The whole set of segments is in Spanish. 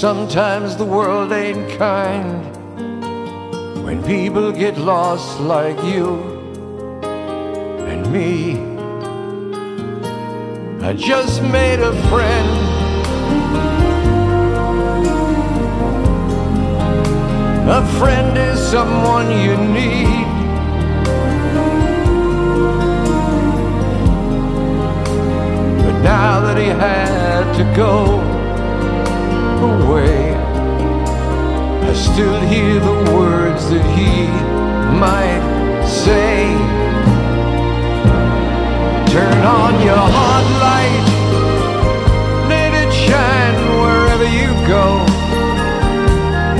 Sometimes the world ain't kind when people get lost like you and me. I just made a friend. A friend is someone you need. But now that he had to go still hear the words that he might say. Turn on your hot light, let it shine wherever you go.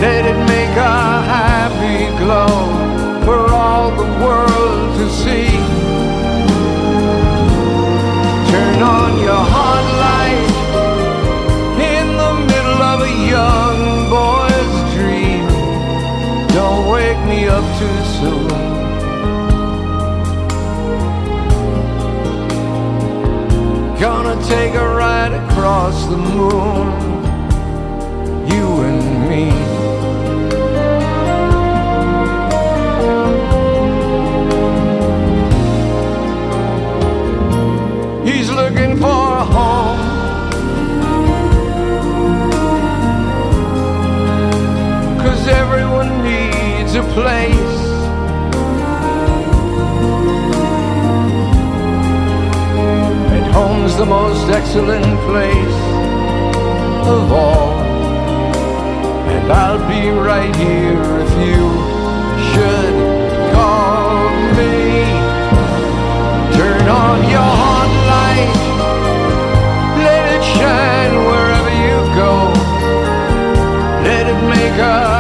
Let it make a happy glow up too soon. Gonna take a ride across the moon, you and me. He's looking for a home. Everyone needs a place. And home's the most excellent place of all. And I'll be right here if you should call me. Turn on your hot light. Let it shine wherever you go. Let it make a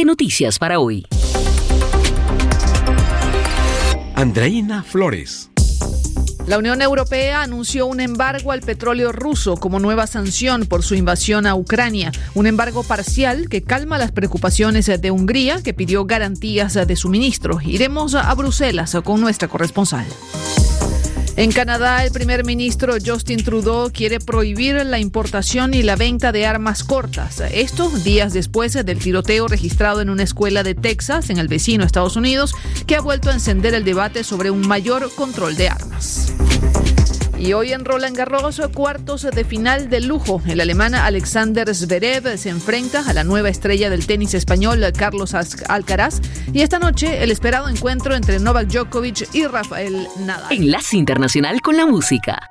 de noticias para hoy. Andreina Flores. La Unión Europea anunció un embargo al petróleo ruso como nueva sanción por su invasión a Ucrania, un embargo parcial que calma las preocupaciones de Hungría, que pidió garantías de suministro. Iremos a Bruselas con nuestra corresponsal. En Canadá, el primer ministro Justin Trudeau quiere prohibir la importación y la venta de armas cortas. Esto días después del tiroteo registrado en una escuela de Texas, en el vecino Estados Unidos, que ha vuelto a encender el debate sobre un mayor control de armas. Y hoy en Roland Garros, cuartos de final de lujo. El alemán Alexander Zverev se enfrenta a la nueva estrella del tenis español, Carlos Alcaraz. Y esta noche, el esperado encuentro entre Novak Djokovic y Rafael Nadal. Enlace Internacional con la Música.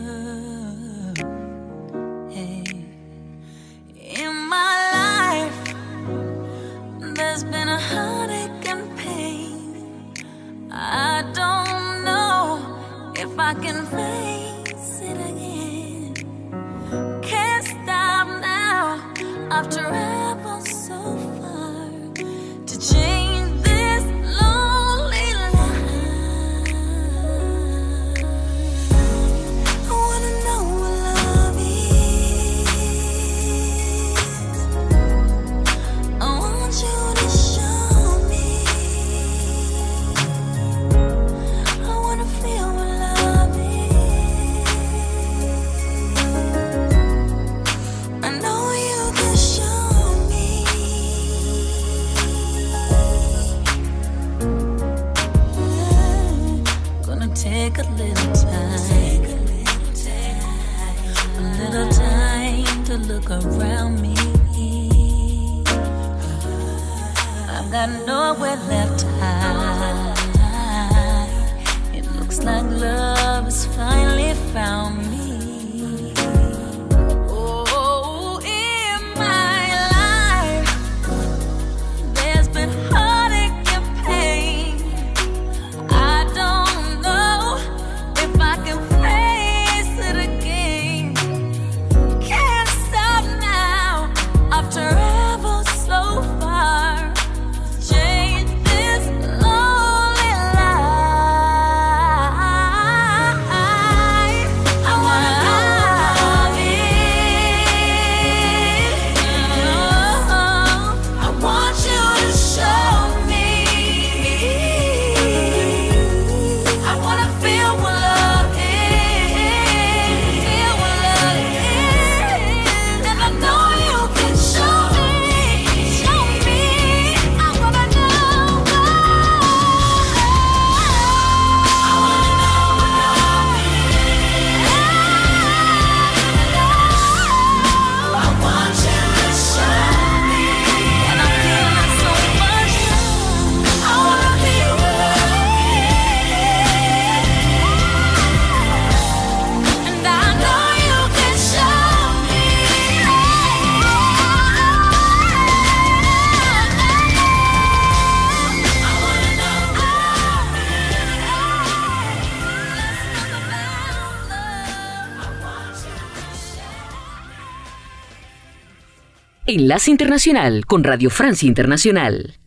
Enlace Internacional con Radio Francia Internacional.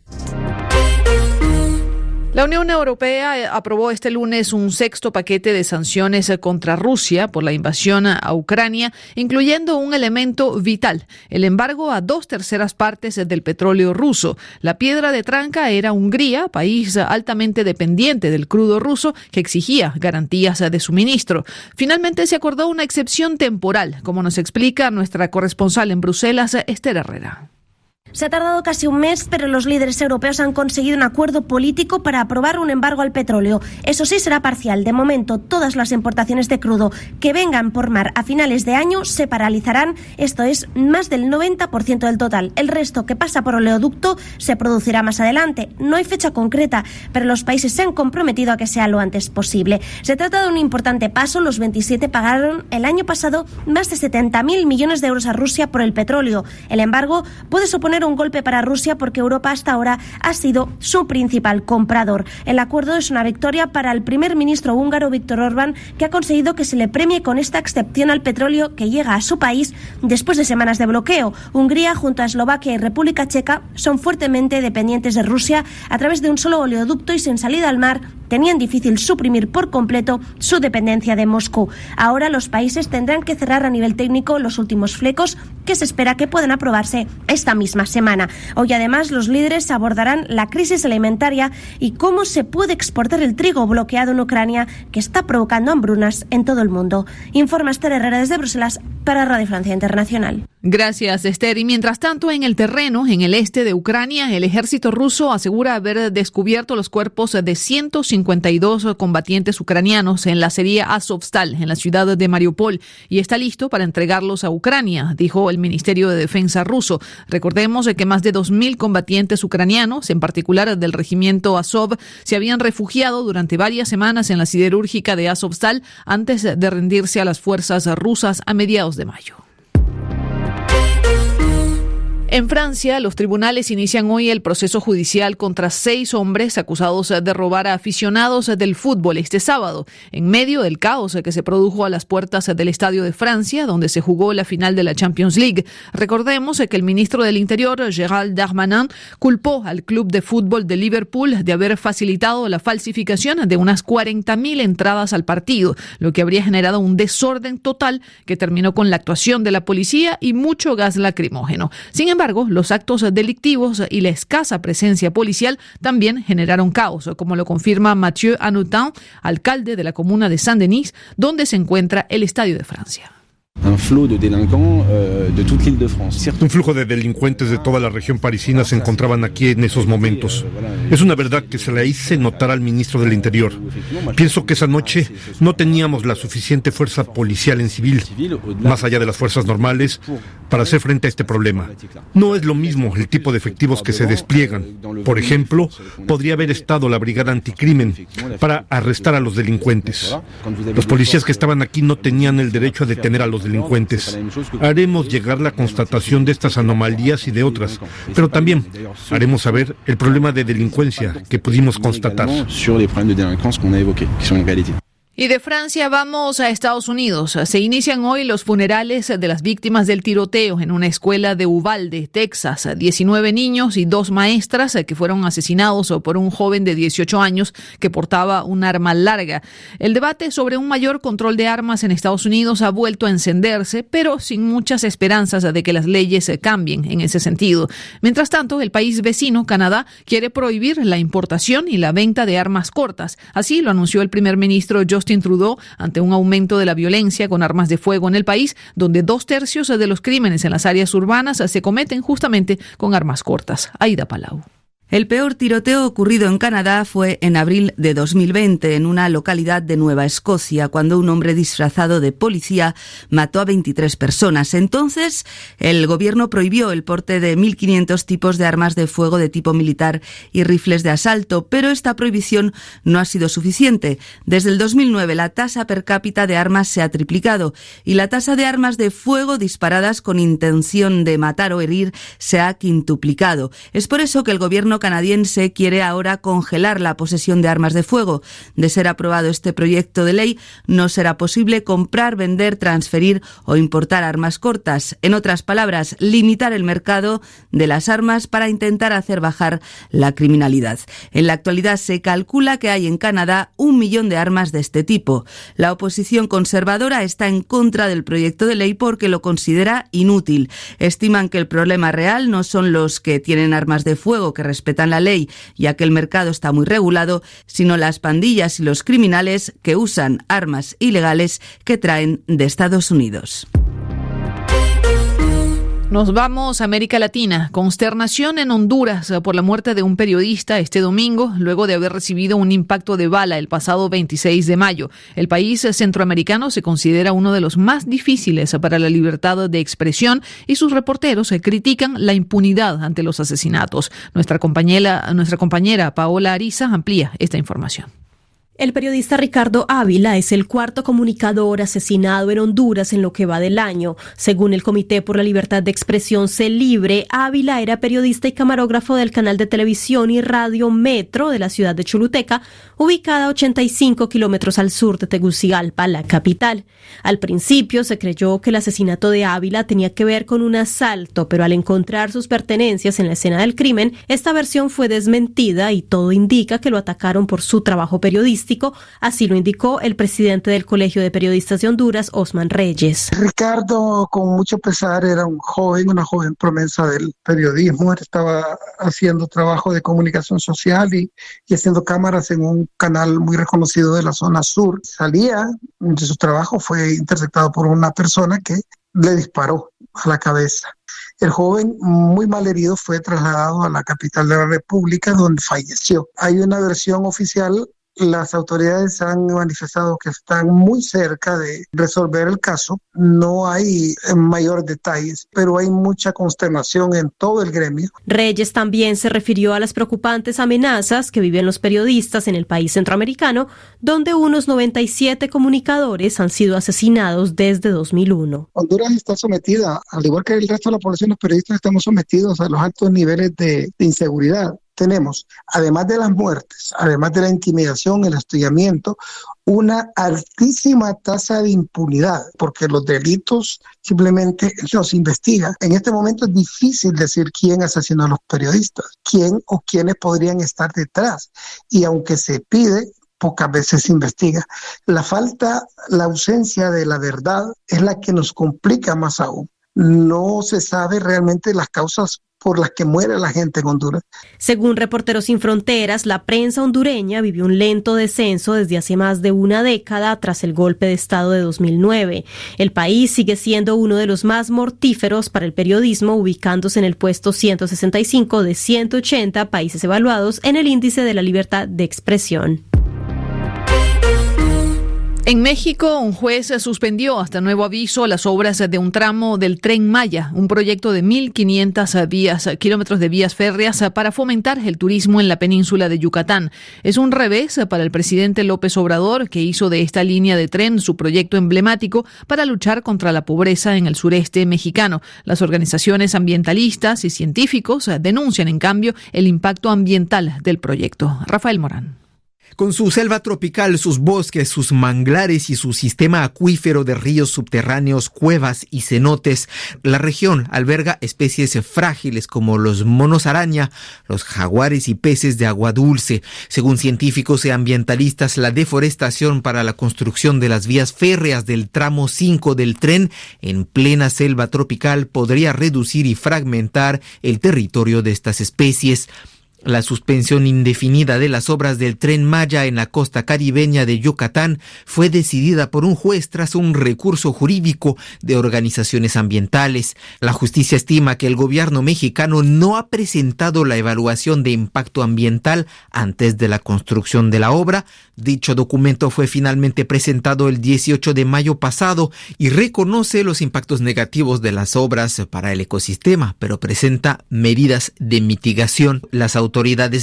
La Unión Europea eh, aprobó este lunes un sexto paquete de sanciones eh, contra Rusia por la invasión a Ucrania, incluyendo un elemento vital, el embargo a dos terceras partes del petróleo ruso. La piedra de tranca era Hungría, país altamente dependiente del crudo ruso que exigía garantías de suministro. Finalmente se acordó una excepción temporal, como nos explica nuestra corresponsal en Bruselas, Esther Herrera. Se ha tardado casi un mes, pero los líderes europeos han conseguido un acuerdo político para aprobar un embargo al petróleo. Eso sí, será parcial. De momento, todas las importaciones de crudo que vengan por mar a finales de año se paralizarán. Esto es más del 90% del total. El resto que pasa por oleoducto se producirá más adelante. No hay fecha concreta, pero los países se han comprometido a que sea lo antes posible. Se trata de un importante paso. Los 27 pagaron el año pasado más de 70.000 millones de euros a Rusia por el petróleo. El embargo puede suponer un golpe para Rusia porque Europa hasta ahora ha sido su principal comprador. El acuerdo es una victoria para el primer ministro húngaro Víctor Orbán, que ha conseguido que se le premie con esta excepción al petróleo que llega a su país después de semanas de bloqueo. Hungría, junto a Eslovaquia y República Checa, son fuertemente dependientes de Rusia a través de un solo oleoducto y sin salida al mar tenían difícil suprimir por completo su dependencia de Moscú. Ahora los países tendrán que cerrar a nivel técnico los últimos flecos que se espera que puedan aprobarse esta misma semana. Hoy además los líderes abordarán la crisis alimentaria y cómo se puede exportar el trigo bloqueado en Ucrania que está provocando hambrunas en todo el mundo. Informa Esther Herrera desde Bruselas para Radio Francia Internacional. Gracias, Esther. Y mientras tanto, en el terreno, en el este de Ucrania, el ejército ruso asegura haber descubierto los cuerpos de 152 combatientes ucranianos en la serie Azovstal, en la ciudad de Mariupol, y está listo para entregarlos a Ucrania, dijo el Ministerio de Defensa ruso. Recordemos que más de 2.000 combatientes ucranianos, en particular del regimiento Azov, se habían refugiado durante varias semanas en la siderúrgica de Azovstal antes de rendirse a las fuerzas rusas a mediados de mayo. En Francia, los tribunales inician hoy el proceso judicial contra seis hombres acusados de robar a aficionados del fútbol este sábado, en medio del caos que se produjo a las puertas del Estadio de Francia, donde se jugó la final de la Champions League. Recordemos que el ministro del Interior, Gérald Darmanin, culpó al club de fútbol de Liverpool de haber facilitado la falsificación de unas 40.000 entradas al partido, lo que habría generado un desorden total que terminó con la actuación de la policía y mucho gas lacrimógeno. Sin embargo, los actos delictivos y la escasa presencia policial también generaron caos, como lo confirma Mathieu Anutin, alcalde de la comuna de Saint-Denis, donde se encuentra el Estadio de Francia. Un flujo de euh. Un flujo de delincuentes de toda la región parisina se encontraban aquí en esos momentos. Es una verdad que se le hice notar al ministro del Interior. Pienso que esa noche no teníamos la suficiente fuerza policial en civil, más allá de las fuerzas normales, para hacer frente a este problema. No es lo mismo el tipo de efectivos que se despliegan. Por ejemplo, podría haber estado la brigada anticrimen para arrestar a los delincuentes. Los policías que estaban aquí no tenían el derecho a detener a los delincuentes. Haremos llegar la constatación de estas anomalías y de otras, pero también haremos saber el problema de delincuencia que pudimos constatar. Y de Francia vamos a Estados Unidos. Se inician hoy los funerales de las víctimas del tiroteo en una escuela de Uvalde, Texas. 19 niños y dos maestras que fueron asesinados por un joven de 18 años que portaba un arma larga. El debate sobre un mayor control de armas en Estados Unidos ha vuelto a encenderse, pero sin muchas esperanzas de que las leyes cambien en ese sentido. Mientras tanto, el país vecino, Canadá, quiere prohibir la importación y la venta de armas cortas. Así lo anunció el primer ministro Justin Justin Trudeau ante un aumento de la violencia con armas de fuego en el país, donde dos tercios de los crímenes en las áreas urbanas se cometen justamente con armas cortas. Aida Palau. El peor tiroteo ocurrido en Canadá fue en abril de 2020 en una localidad de Nueva Escocia, cuando un hombre disfrazado de policía mató a 23 personas. Entonces, el gobierno prohibió el porte de 1.500 tipos de armas de fuego de tipo militar y rifles de asalto, pero esta prohibición no ha sido suficiente. Desde el 2009, la tasa per cápita de armas se ha triplicado y la tasa de armas de fuego disparadas con intención de matar o herir se ha quintuplicado. Es por eso que el gobierno canadiense quiere ahora congelar la posesión de armas de fuego. De ser aprobado este proyecto de ley, no será posible comprar, vender, transferir o importar armas cortas. En otras palabras, limitar el mercado de las armas para intentar hacer bajar la criminalidad. En la actualidad se calcula que hay en Canadá un millón de armas de este tipo. La oposición conservadora está en contra del proyecto de ley porque lo considera inútil. Estiman que el problema real no son los que tienen armas de fuego que respetan la ley, ya que el mercado está muy regulado, sino las pandillas y los criminales que usan armas ilegales que traen de Estados Unidos. Nos vamos a América Latina. Consternación en Honduras por la muerte de un periodista este domingo, luego de haber recibido un impacto de bala el pasado 26 de mayo. El país centroamericano se considera uno de los más difíciles para la libertad de expresión y sus reporteros critican la impunidad ante los asesinatos. Nuestra compañera, nuestra compañera Paola Ariza amplía esta información. El periodista Ricardo Ávila es el cuarto comunicador asesinado en Honduras en lo que va del año. Según el Comité por la Libertad de Expresión C Libre, Ávila era periodista y camarógrafo del canal de televisión y radio Metro de la ciudad de Choluteca, ubicada a 85 kilómetros al sur de Tegucigalpa, la capital. Al principio se creyó que el asesinato de Ávila tenía que ver con un asalto, pero al encontrar sus pertenencias en la escena del crimen, esta versión fue desmentida y todo indica que lo atacaron por su trabajo periodístico así lo indicó el presidente del Colegio de Periodistas de Honduras, Osman Reyes. Ricardo, con mucho pesar, era un joven, una joven promesa del periodismo. estaba haciendo trabajo de comunicación social y, y haciendo cámaras en un canal muy reconocido de la zona sur. Salía de su trabajo, fue interceptado por una persona que le disparó a la cabeza. El joven, muy mal herido, fue trasladado a la capital de la República, donde falleció. Hay una versión oficial las autoridades han manifestado que están muy cerca de resolver el caso. No hay mayores detalles, pero hay mucha consternación en todo el gremio. Reyes también se refirió a las preocupantes amenazas que viven los periodistas en el país centroamericano, donde unos 97 comunicadores han sido asesinados desde 2001. Honduras está sometida, al igual que el resto de la población, los periodistas estamos sometidos a los altos niveles de, de inseguridad tenemos, además de las muertes, además de la intimidación, el estudiamiento, una altísima tasa de impunidad, porque los delitos simplemente los investigan. En este momento es difícil decir quién asesinó a los periodistas, quién o quiénes podrían estar detrás. Y aunque se pide, pocas veces se investiga. La falta, la ausencia de la verdad es la que nos complica más aún. No se sabe realmente las causas por las que muere la gente en Honduras. Según Reporteros Sin Fronteras, la prensa hondureña vivió un lento descenso desde hace más de una década tras el golpe de Estado de 2009. El país sigue siendo uno de los más mortíferos para el periodismo, ubicándose en el puesto 165 de 180 países evaluados en el índice de la libertad de expresión. En México, un juez suspendió hasta nuevo aviso las obras de un tramo del Tren Maya, un proyecto de 1.500 vías, kilómetros de vías férreas para fomentar el turismo en la península de Yucatán. Es un revés para el presidente López Obrador, que hizo de esta línea de tren su proyecto emblemático para luchar contra la pobreza en el sureste mexicano. Las organizaciones ambientalistas y científicos denuncian, en cambio, el impacto ambiental del proyecto. Rafael Morán. Con su selva tropical, sus bosques, sus manglares y su sistema acuífero de ríos subterráneos, cuevas y cenotes, la región alberga especies frágiles como los monos araña, los jaguares y peces de agua dulce. Según científicos y ambientalistas, la deforestación para la construcción de las vías férreas del tramo 5 del tren en plena selva tropical podría reducir y fragmentar el territorio de estas especies. La suspensión indefinida de las obras del tren Maya en la costa caribeña de Yucatán fue decidida por un juez tras un recurso jurídico de organizaciones ambientales. La justicia estima que el gobierno mexicano no ha presentado la evaluación de impacto ambiental antes de la construcción de la obra. Dicho documento fue finalmente presentado el 18 de mayo pasado y reconoce los impactos negativos de las obras para el ecosistema, pero presenta medidas de mitigación. Las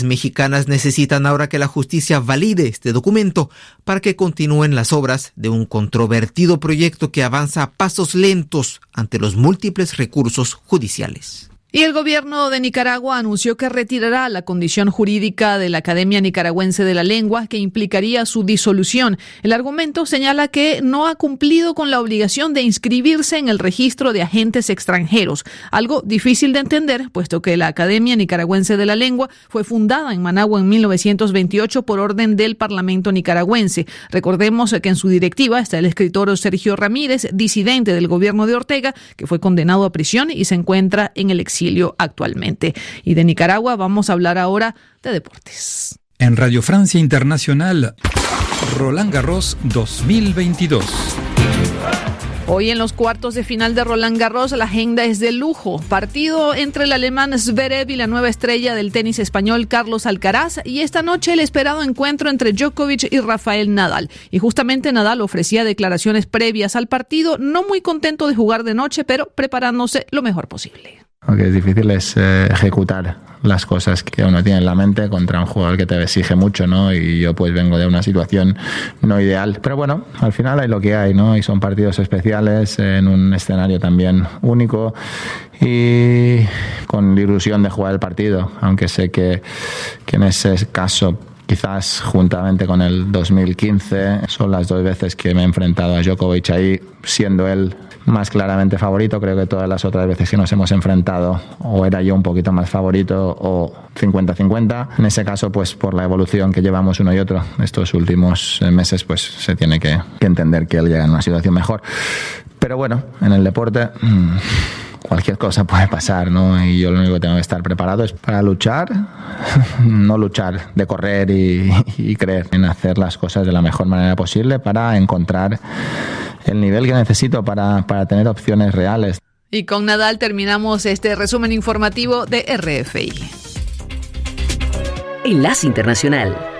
mexicanas necesitan ahora que la justicia valide este documento para que continúen las obras de un controvertido proyecto que avanza a pasos lentos ante los múltiples recursos judiciales. Y el gobierno de Nicaragua anunció que retirará la condición jurídica de la Academia Nicaragüense de la Lengua que implicaría su disolución. El argumento señala que no ha cumplido con la obligación de inscribirse en el registro de agentes extranjeros, algo difícil de entender, puesto que la Academia Nicaragüense de la Lengua fue fundada en Managua en 1928 por orden del Parlamento nicaragüense. Recordemos que en su directiva está el escritor Sergio Ramírez, disidente del gobierno de Ortega, que fue condenado a prisión y se encuentra en el exilio actualmente. Y de Nicaragua vamos a hablar ahora de deportes. En Radio Francia Internacional, Roland Garros 2022. Hoy en los cuartos de final de Roland Garros la agenda es de lujo. Partido entre el alemán Zverev y la nueva estrella del tenis español Carlos Alcaraz y esta noche el esperado encuentro entre Djokovic y Rafael Nadal. Y justamente Nadal ofrecía declaraciones previas al partido, no muy contento de jugar de noche, pero preparándose lo mejor posible. Lo que es difícil es eh, ejecutar las cosas que uno tiene en la mente contra un jugador que te exige mucho, ¿no? Y yo pues vengo de una situación no ideal. Pero bueno, al final hay lo que hay, ¿no? Y son partidos especiales en un escenario también único y con la ilusión de jugar el partido, aunque sé que, que en ese caso quizás juntamente con el 2015 son las dos veces que me he enfrentado a Djokovic ahí, siendo él más claramente favorito. Creo que todas las otras veces que nos hemos enfrentado o era yo un poquito más favorito o 50-50. En ese caso, pues por la evolución que llevamos uno y otro estos últimos meses, pues se tiene que, entender que él llega en una situación mejor. Pero bueno, en el deporte... Mm, cualquier cosa puede pasar, ¿no? Y yo lo único que tengo que estar preparado es para luchar, no luchar de correr y, y creer en hacer las cosas de la mejor manera posible para encontrar el nivel que necesito para, para tener opciones reales. Y con Nadal terminamos este resumen informativo de RFI. Enlace Internacional.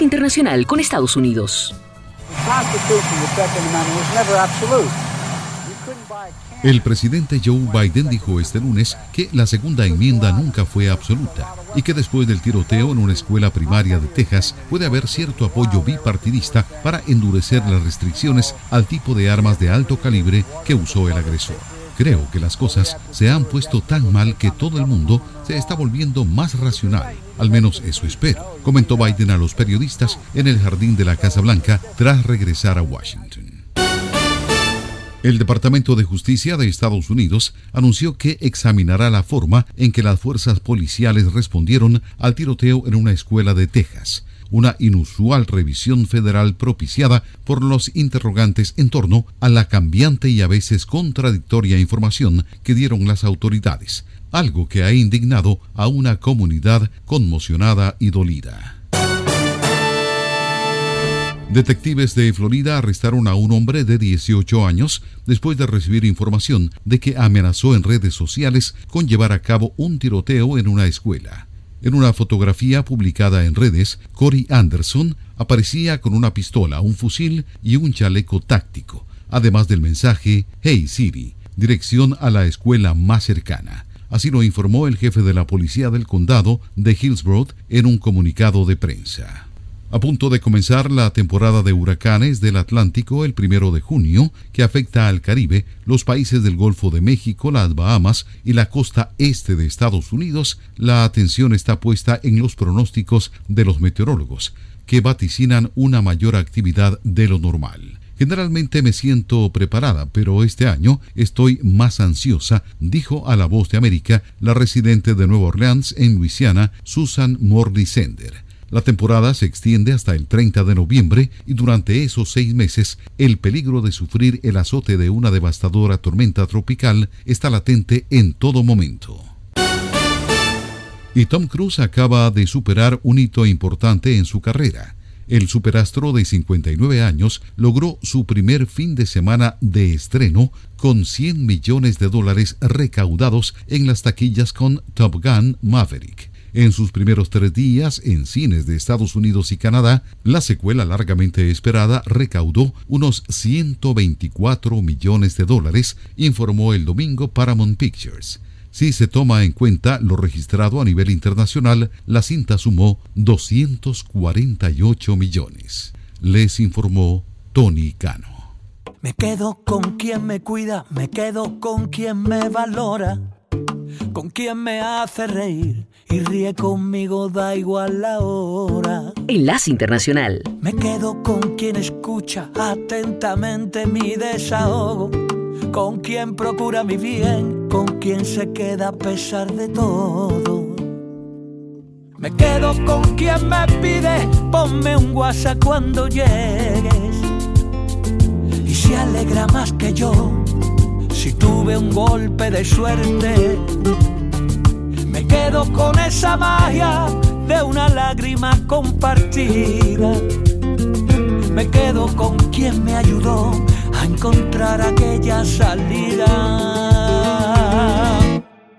Internacional con Estados Unidos. El presidente Joe Biden dijo este lunes que la segunda enmienda nunca fue absoluta y que después del tiroteo en una escuela primaria de Texas puede haber cierto apoyo bipartidista para endurecer las restricciones al tipo de armas de alto calibre que usó el agresor. Creo que las cosas se han puesto tan mal que todo el mundo se está volviendo más racional. Al menos eso espero, comentó Biden a los periodistas en el jardín de la Casa Blanca tras regresar a Washington. El Departamento de Justicia de Estados Unidos anunció que examinará la forma en que las fuerzas policiales respondieron al tiroteo en una escuela de Texas, una inusual revisión federal propiciada por los interrogantes en torno a la cambiante y a veces contradictoria información que dieron las autoridades, algo que ha indignado a una comunidad conmocionada y dolida. Detectives de Florida arrestaron a un hombre de 18 años después de recibir información de que amenazó en redes sociales con llevar a cabo un tiroteo en una escuela. En una fotografía publicada en redes, Corey Anderson aparecía con una pistola, un fusil y un chaleco táctico, además del mensaje Hey Siri, dirección a la escuela más cercana. Así lo informó el jefe de la policía del condado de Hillsborough en un comunicado de prensa. A punto de comenzar la temporada de huracanes del Atlántico el primero de junio, que afecta al Caribe, los países del Golfo de México, las Bahamas y la costa este de Estados Unidos, la atención está puesta en los pronósticos de los meteorólogos, que vaticinan una mayor actividad de lo normal. Generalmente me siento preparada, pero este año estoy más ansiosa, dijo a La Voz de América la residente de Nueva Orleans en Luisiana, Susan Morley Sender. La temporada se extiende hasta el 30 de noviembre y durante esos seis meses el peligro de sufrir el azote de una devastadora tormenta tropical está latente en todo momento. Y Tom Cruise acaba de superar un hito importante en su carrera. El superastro de 59 años logró su primer fin de semana de estreno con 100 millones de dólares recaudados en las taquillas con Top Gun Maverick. En sus primeros tres días en cines de Estados Unidos y Canadá, la secuela largamente esperada recaudó unos 124 millones de dólares, informó el domingo Paramount Pictures. Si se toma en cuenta lo registrado a nivel internacional, la cinta sumó 248 millones. Les informó Tony Cano. Me quedo con quien me cuida, me quedo con quien me valora, con quien me hace reír y ríe conmigo, da igual la hora. Enlace Internacional. Me quedo con quien escucha atentamente mi desahogo, con quien procura mi bien, con quien se queda a pesar de todo. Me quedo con quien me pide, ponme un WhatsApp cuando llegues. Y se alegra más que yo, si tuve un golpe de suerte quedo con esa magia de una lágrima compartida. Me quedo con quien me ayudó a encontrar aquella salida.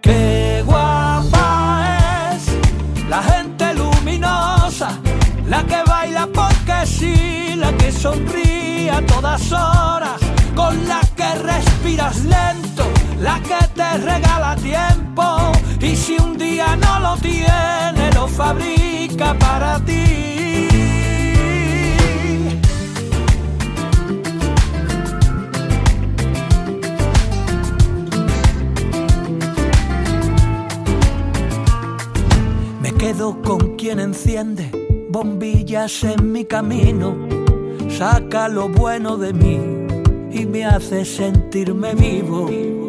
Qué guapa es la gente luminosa, la que baila porque sí, la que sonríe a todas horas, con la que respiras lento, la que te regala tiempo y si un día no lo tiene, lo fabrica para ti. Me quedo con quien enciende bombillas en mi camino, saca lo bueno de mí y me hace sentirme vivo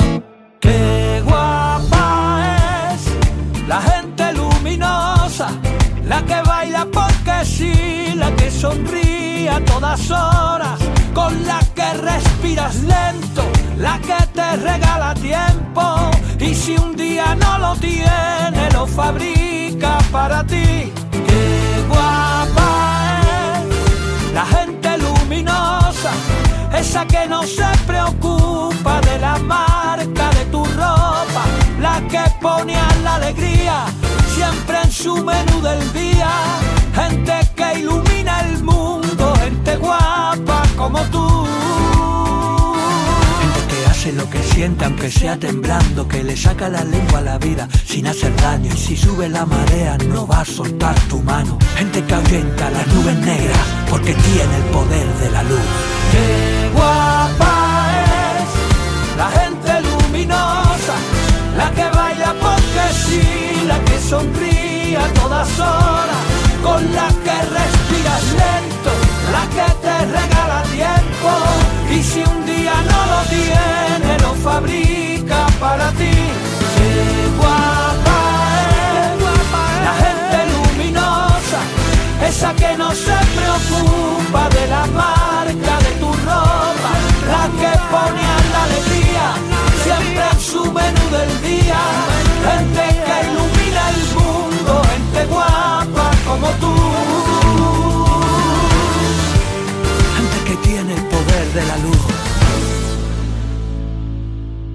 La gente luminosa, la que baila porque sí, la que sonríe a todas horas, con la que respiras lento, la que te regala tiempo. Y si un día no lo tiene, lo fabrica para ti. Qué guapa es la gente luminosa, esa que no se preocupa alegría siempre en su menú del día. Gente que ilumina el mundo, gente guapa como tú. Gente que hace lo que siente aunque sea temblando, que le saca la lengua a la vida sin hacer daño. Y si sube la marea no va a soltar tu mano. Gente que ahuyenta las nubes negras porque tiene el poder de la luz. Qué guapa porque sí, la que sonríe a todas horas, con la que respiras lento, la que te regala tiempo. Y si un día no lo tiene, lo fabrica para ti. Qué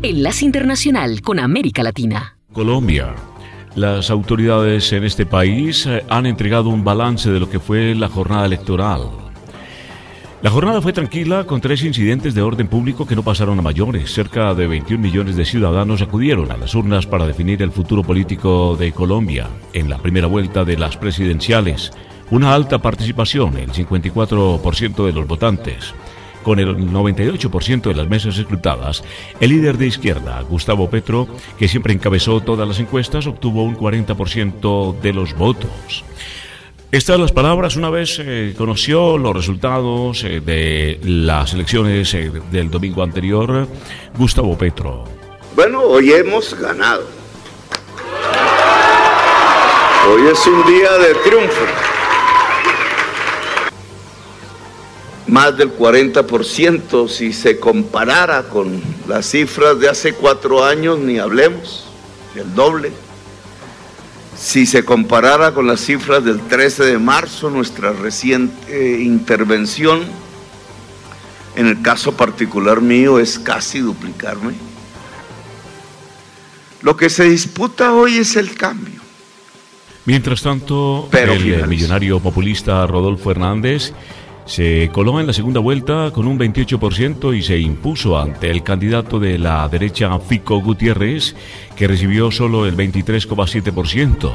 Enlace Internacional con América Latina. Colombia. Las autoridades en este país eh, han entregado un balance de lo que fue la jornada electoral. La jornada fue tranquila con tres incidentes de orden público que no pasaron a mayores. Cerca de 21 millones de ciudadanos acudieron a las urnas para definir el futuro político de Colombia en la primera vuelta de las presidenciales. Una alta participación, el 54% de los votantes. Con el 98% de las mesas escrutadas, el líder de izquierda, Gustavo Petro, que siempre encabezó todas las encuestas, obtuvo un 40% de los votos. Estas las palabras una vez eh, conoció los resultados eh, de las elecciones eh, del domingo anterior, Gustavo Petro. Bueno, hoy hemos ganado. Hoy es un día de triunfo. Más del 40% si se comparara con las cifras de hace cuatro años, ni hablemos, el doble. Si se comparara con las cifras del 13 de marzo, nuestra reciente intervención, en el caso particular mío, es casi duplicarme. Lo que se disputa hoy es el cambio. Mientras tanto, Pero el finaliza. millonario populista Rodolfo Hernández se coló en la segunda vuelta con un 28% y se impuso ante el candidato de la derecha Fico Gutiérrez, que recibió solo el 23,7%.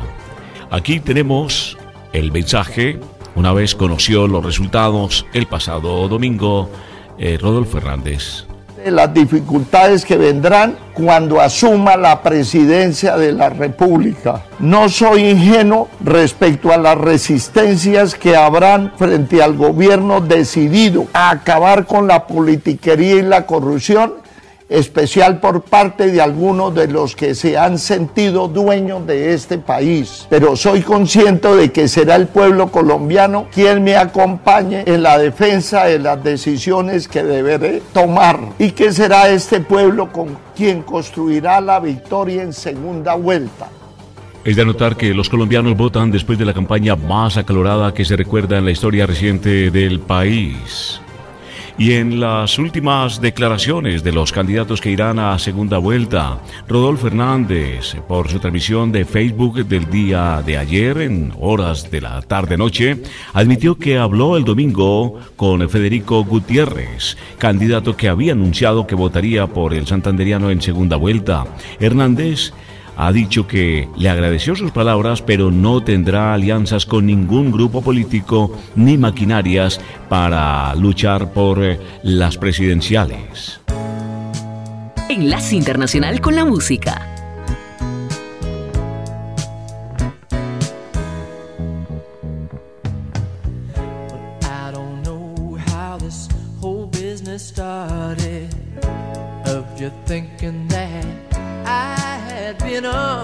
Aquí tenemos el mensaje, una vez conoció los resultados el pasado domingo, eh, Rodolfo Hernández. De las dificultades que vendrán cuando asuma la presidencia de la República. No soy ingenuo respecto a las resistencias que habrán frente al gobierno decidido a acabar con la politiquería y la corrupción, especial por parte de algunos de los que se han sentido dueños de este país. Pero soy consciente de que será el pueblo colombiano quien me acompañe en la defensa de las decisiones que deberé tomar y que será este pueblo con quien construirá la victoria en segunda vuelta. Es de anotar que los colombianos votan después de la campaña más acalorada que se recuerda en la historia reciente del país. Y en las últimas declaraciones de los candidatos que irán a segunda vuelta, Rodolfo Hernández, por su transmisión de Facebook del día de ayer, en horas de la tarde-noche, admitió que habló el domingo con Federico Gutiérrez, candidato que había anunciado que votaría por el santanderiano en segunda vuelta. Hernández ha dicho que le agradeció sus palabras, pero no tendrá alianzas con ningún grupo político ni maquinarias para luchar por eh, las presidenciales. Enlace Internacional con la Música. I you know.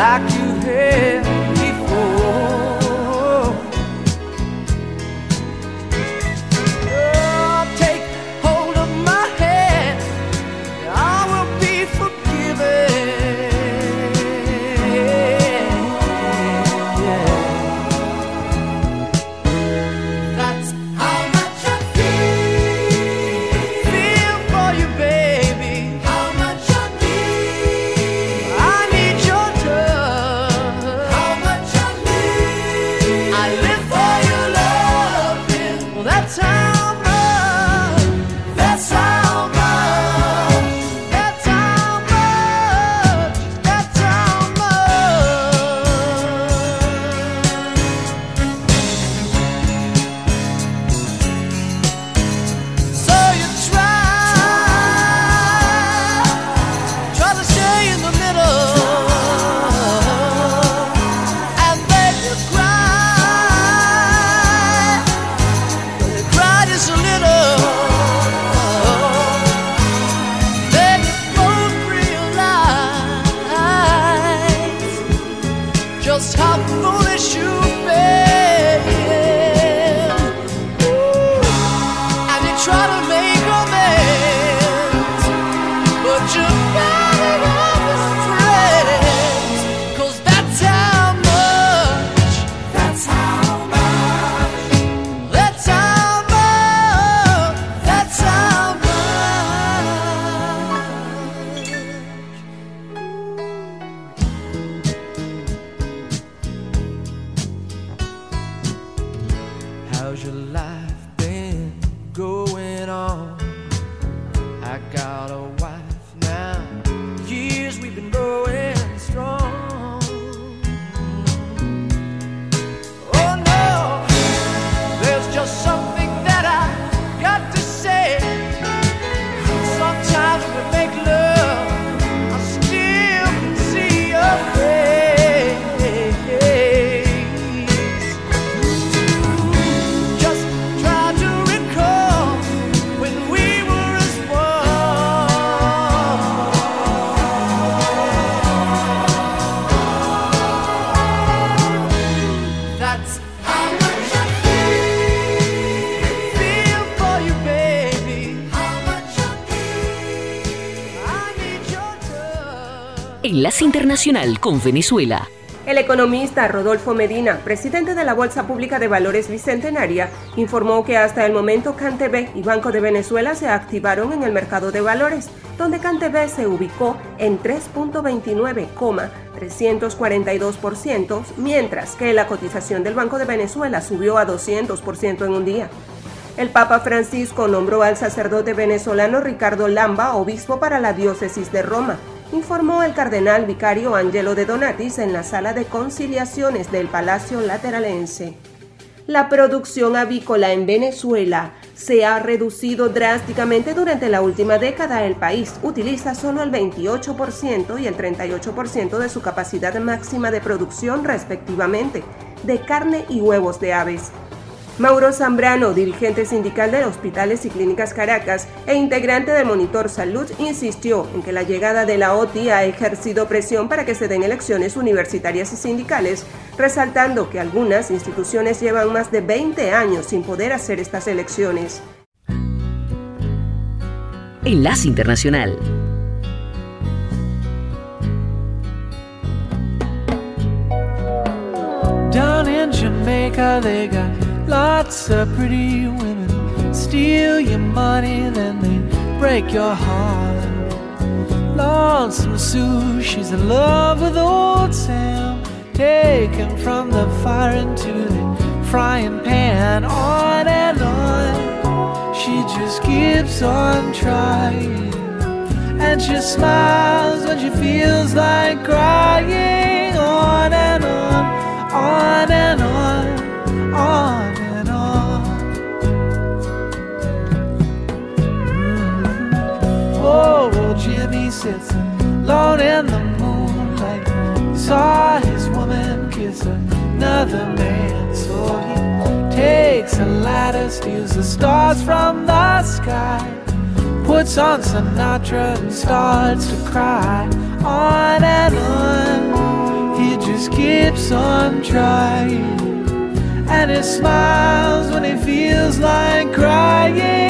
Like Internacional con Venezuela. El economista Rodolfo Medina, presidente de la Bolsa Pública de Valores Bicentenaria, informó que hasta el momento CanTV y Banco de Venezuela se activaron en el mercado de valores, donde CanTV se ubicó en 3.29,342%, mientras que la cotización del Banco de Venezuela subió a 200% en un día. El Papa Francisco nombró al sacerdote venezolano Ricardo Lamba obispo para la diócesis de Roma, informó el cardenal vicario Angelo de Donatis en la sala de conciliaciones del Palacio Lateralense. La producción avícola en Venezuela se ha reducido drásticamente durante la última década. El país utiliza solo el 28% y el 38% de su capacidad máxima de producción respectivamente de carne y huevos de aves. Mauro Zambrano, dirigente sindical de Hospitales y Clínicas Caracas e integrante del Monitor Salud, insistió en que la llegada de la OTI ha ejercido presión para que se den elecciones universitarias y sindicales, resaltando que algunas instituciones llevan más de 20 años sin poder hacer estas elecciones. Enlace Internacional. Down in Jamaica, they got lots of pretty women. Steal your money, then they break your heart. Lonesome Sue, she's in love with old Sam. Taken from the fire into the frying pan, on and on. She just keeps on trying. And she smiles when she feels like crying, on and on, on and on, on on. Sits alone in the moonlight. He saw his woman kiss another man, so he takes a ladder, steals the stars from the sky, puts on Sinatra and starts to cry. On and on, he just keeps on trying. And he smiles when he feels like crying.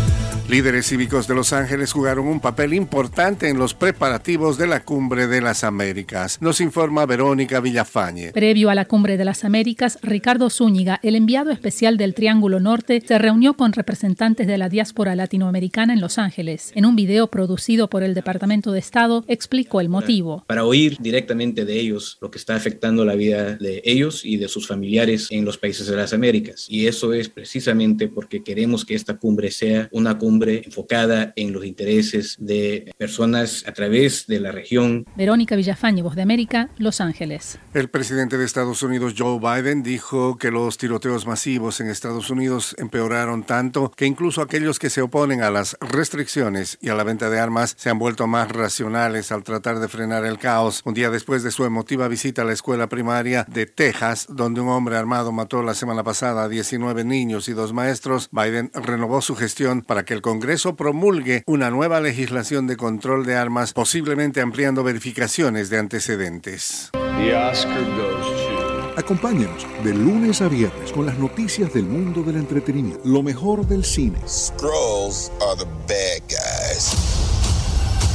Líderes cívicos de Los Ángeles jugaron un papel importante en los preparativos de la Cumbre de las Américas. Nos informa Verónica Villafañe. Previo a la Cumbre de las Américas, Ricardo Zúñiga, el enviado especial del Triángulo Norte, se reunió con representantes de la diáspora latinoamericana en Los Ángeles. En un video producido por el Departamento de Estado, explicó el motivo. Para oír directamente de ellos lo que está afectando la vida de ellos y de sus familiares en los países de las Américas. Y eso es precisamente porque queremos que esta cumbre sea una cumbre enfocada en los intereses de personas a través de la región. Verónica Villafañe, Voz de América, Los Ángeles. El presidente de Estados Unidos, Joe Biden, dijo que los tiroteos masivos en Estados Unidos empeoraron tanto que incluso aquellos que se oponen a las restricciones y a la venta de armas se han vuelto más racionales al tratar de frenar el caos. Un día después de su emotiva visita a la escuela primaria de Texas, donde un hombre armado mató la semana pasada a 19 niños y dos maestros, Biden renovó su gestión para que el Congreso promulgue una nueva legislación de control de armas, posiblemente ampliando verificaciones de antecedentes. The Oscar goes to... Acompáñanos de lunes a viernes con las noticias del mundo del entretenimiento, lo mejor del cine. Scrolls are the bad guys.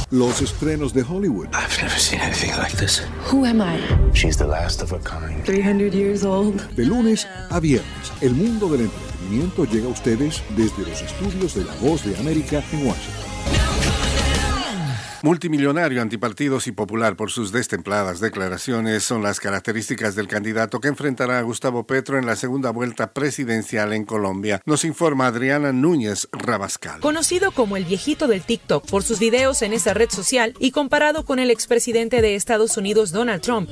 Los estrenos de Hollywood. I've never seen anything like this. Who am I? She's the last of her kind. 300 years old. De lunes a viernes, el mundo del entretenimiento llega a ustedes desde los estudios de La Voz de América en Washington. Multimillonario, antipartidos y popular por sus destempladas declaraciones son las características del candidato que enfrentará a Gustavo Petro en la segunda vuelta presidencial en Colombia. Nos informa Adriana Núñez Rabascal. Conocido como el viejito del TikTok por sus videos en esa red social y comparado con el expresidente de Estados Unidos Donald Trump,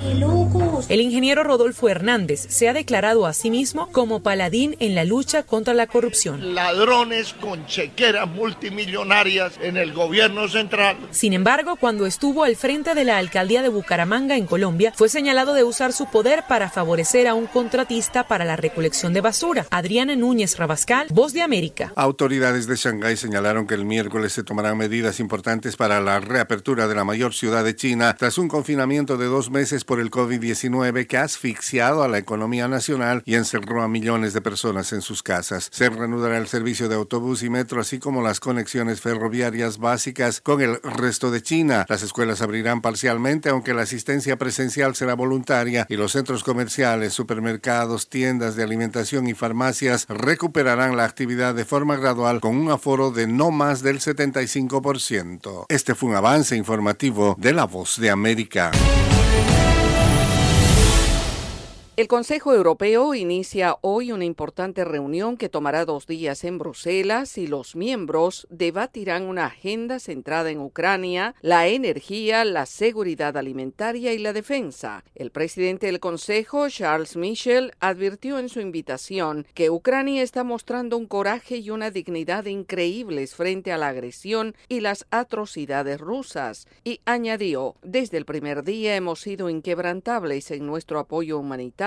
el ingeniero Rodolfo Hernández se ha declarado a sí mismo como paladín en la lucha contra la corrupción. Ladrones con chequeras multimillonarias en el gobierno central. Sin embargo, cuando estuvo al frente de la alcaldía de Bucaramanga en Colombia, fue señalado de usar su poder para favorecer a un contratista para la recolección de basura. Adriana Núñez Rabascal, Voz de América. Autoridades de Shanghái señalaron que el miércoles se tomarán medidas importantes para la reapertura de la mayor ciudad de China tras un confinamiento de dos meses por el COVID-19 que ha asfixiado a la economía nacional y encerró a millones de personas en sus casas. Se reanudará el servicio de autobús y metro, así como las conexiones ferroviarias básicas con el resto de China. Las escuelas abrirán parcialmente, aunque la asistencia presencial será voluntaria y los centros comerciales, supermercados, tiendas de alimentación y farmacias recuperarán la actividad de forma gradual con un aforo de no más del 75%. Este fue un avance informativo de La Voz de América. El Consejo Europeo inicia hoy una importante reunión que tomará dos días en Bruselas y los miembros debatirán una agenda centrada en Ucrania, la energía, la seguridad alimentaria y la defensa. El presidente del Consejo, Charles Michel, advirtió en su invitación que Ucrania está mostrando un coraje y una dignidad increíbles frente a la agresión y las atrocidades rusas y añadió, desde el primer día hemos sido inquebrantables en nuestro apoyo humanitario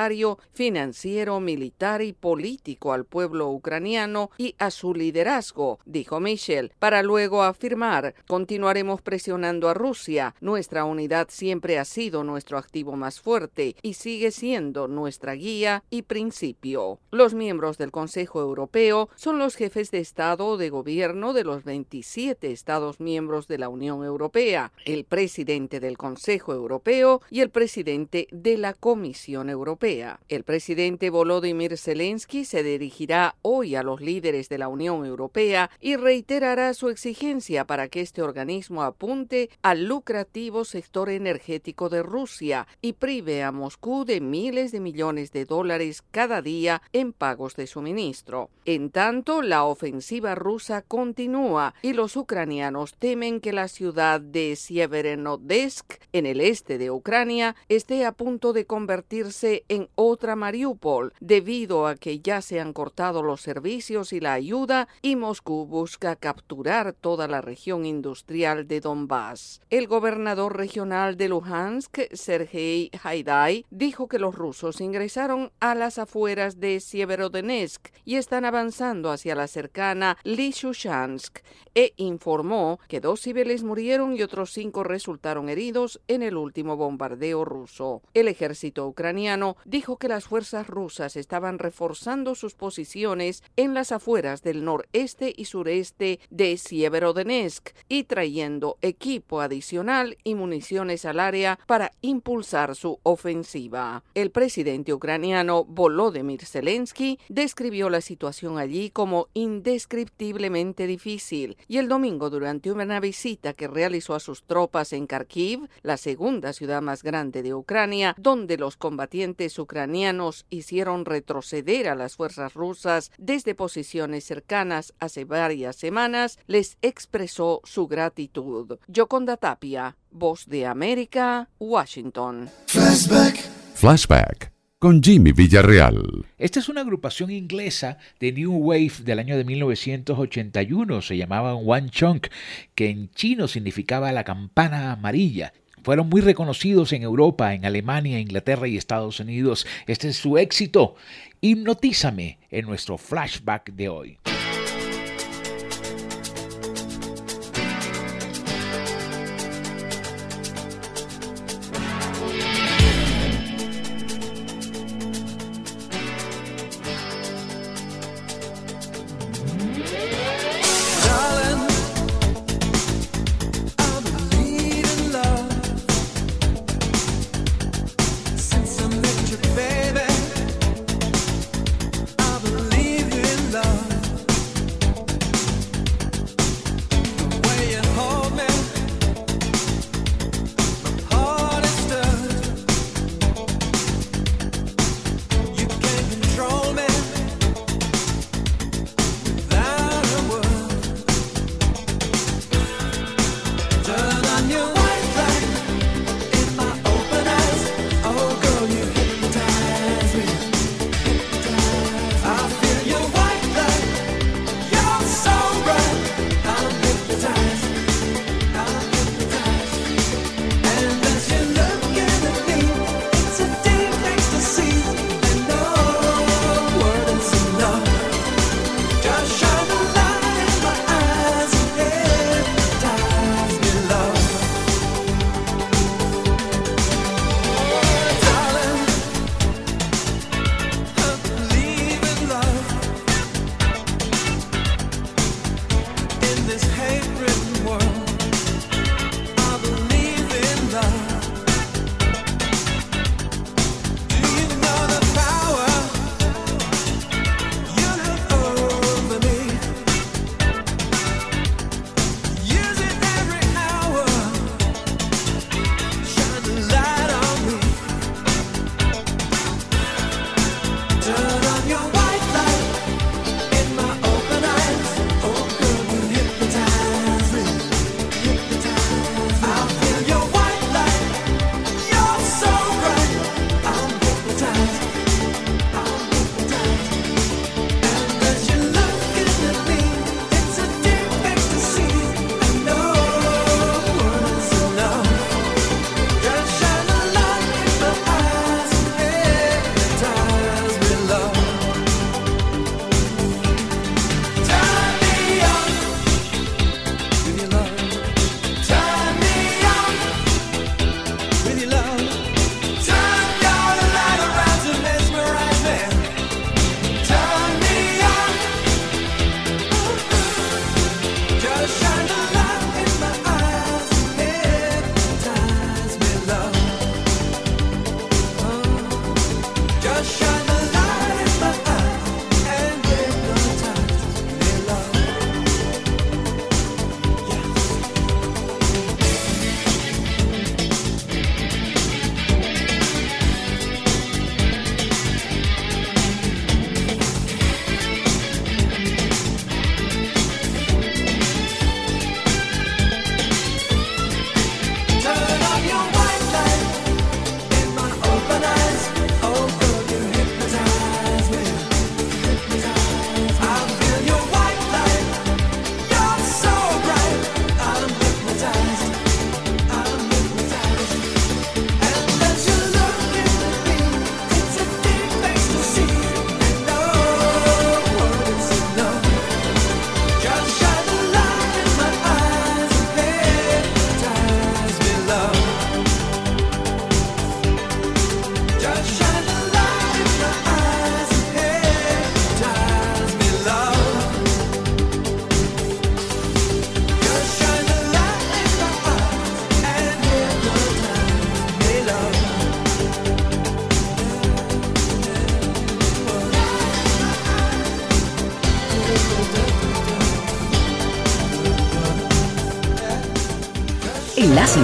financiero, militar y político al pueblo ucraniano y a su liderazgo, dijo Michel, para luego afirmar, continuaremos presionando a Rusia, nuestra unidad siempre ha sido nuestro activo más fuerte y sigue siendo nuestra guía y principio. Los miembros del Consejo Europeo son los jefes de Estado o de Gobierno de los 27 Estados miembros de la Unión Europea, el presidente del Consejo Europeo y el presidente de la Comisión Europea. El presidente Volodymyr Zelensky se dirigirá hoy a los líderes de la Unión Europea y reiterará su exigencia para que este organismo apunte al lucrativo sector energético de Rusia y prive a Moscú de miles de millones de dólares cada día en pagos de suministro. En tanto, la ofensiva rusa continúa y los ucranianos temen que la ciudad de Sieverodonetsk, en el este de Ucrania, esté a punto de convertirse en otra Mariupol debido a que ya se han cortado los servicios y la ayuda y Moscú busca capturar toda la región industrial de Donbass. El gobernador regional de Luhansk, Sergei Haidai, dijo que los rusos ingresaron a las afueras de Sieverodonetsk y están avanzando hacia la cercana Lysychansk e informó que dos civiles murieron y otros cinco resultaron heridos en el último bombardeo ruso. El ejército ucraniano dijo que las fuerzas rusas estaban reforzando sus posiciones en las afueras del noreste y sureste de Sieverodonetsk y trayendo equipo adicional y municiones al área para impulsar su ofensiva. El presidente ucraniano Volodymyr Zelensky describió la situación allí como indescriptiblemente difícil y el domingo durante una visita que realizó a sus tropas en Kharkiv, la segunda ciudad más grande de Ucrania, donde los combatientes ucranianos hicieron retroceder a las fuerzas rusas desde posiciones cercanas hace varias semanas, les expresó su gratitud. Yoconda Tapia, Voz de América, Washington. Flashback. Flashback con Jimmy Villarreal. Esta es una agrupación inglesa de New Wave del año de 1981. Se llamaban One Chunk, que en chino significaba la campana amarilla. Fueron muy reconocidos en Europa, en Alemania, Inglaterra y Estados Unidos. Este es su éxito. Hipnotízame en nuestro flashback de hoy.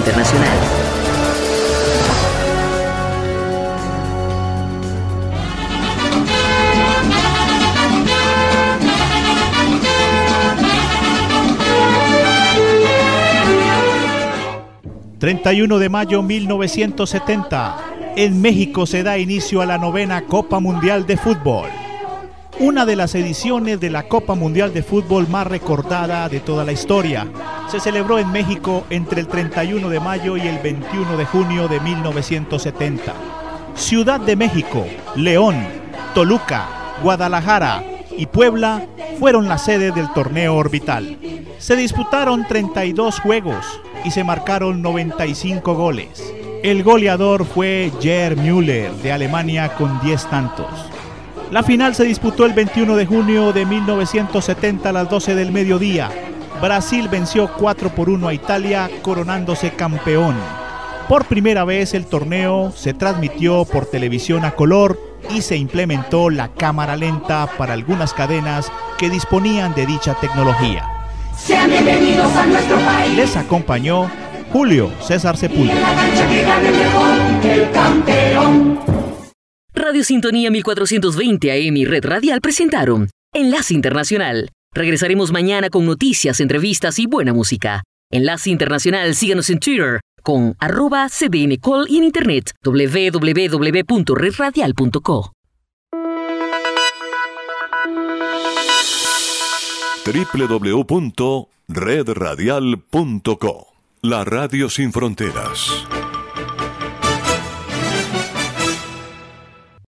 Internacional. ...31 de mayo 1970... ...en México se da inicio a la novena Copa Mundial de Fútbol una de las ediciones de la Copa Mundial de Fútbol más recordada de toda la historia. Se celebró en México entre el 31 de mayo y el 21 de junio de 1970. Ciudad de México, León, Toluca, Guadalajara y Puebla fueron la sede del torneo orbital. Se disputaron 32 juegos y se marcaron 95 goles. El goleador fue Gerd Müller de Alemania con 10 tantos. La final se disputó el 21 de junio de 1970 a las 12 del mediodía. Brasil venció 4 por 1 a Italia, coronándose campeón. Por primera vez el torneo se transmitió por televisión a color y se implementó la cámara lenta para algunas cadenas que disponían de dicha tecnología. Sean bienvenidos a nuestro país. Les acompañó Julio César Sepúlveda. Radio Sintonía 1420 AM y Red Radial presentaron Enlace Internacional. Regresaremos mañana con noticias, entrevistas y buena música. Enlace Internacional, síganos en Twitter con arroba cdncall y en internet www.redradial.co. www.redradial.co La Radio Sin Fronteras.